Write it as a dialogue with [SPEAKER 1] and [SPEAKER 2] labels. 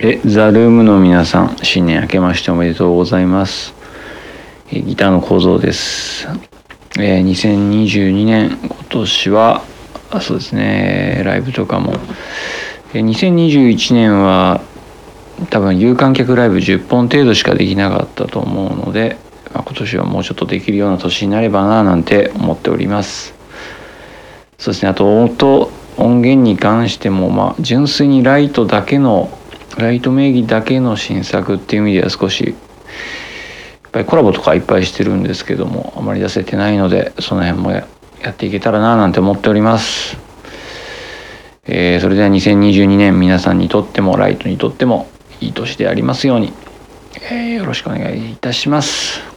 [SPEAKER 1] え、ザ・ルームの皆さん、新年明けましておめでとうございます。えギターの構造です。えー2022年、今年は、あそうですね、ライブとかも。えー2021年は、多分有観客ライブ10本程度しかできなかったと思うので、まあ、今年はもうちょっとできるような年になればななんて思っております。そうですね、あと音、音源に関しても、まあ、純粋にライトだけの、ライト名義だけの新作っていう意味では少し、やっぱりコラボとかいっぱいしてるんですけども、あまり出せてないので、その辺もややっていけたらななんて思っております。えーそれでは2022年皆さんにとってもライトにとってもいい年でありますように、えーよろしくお願いいたします。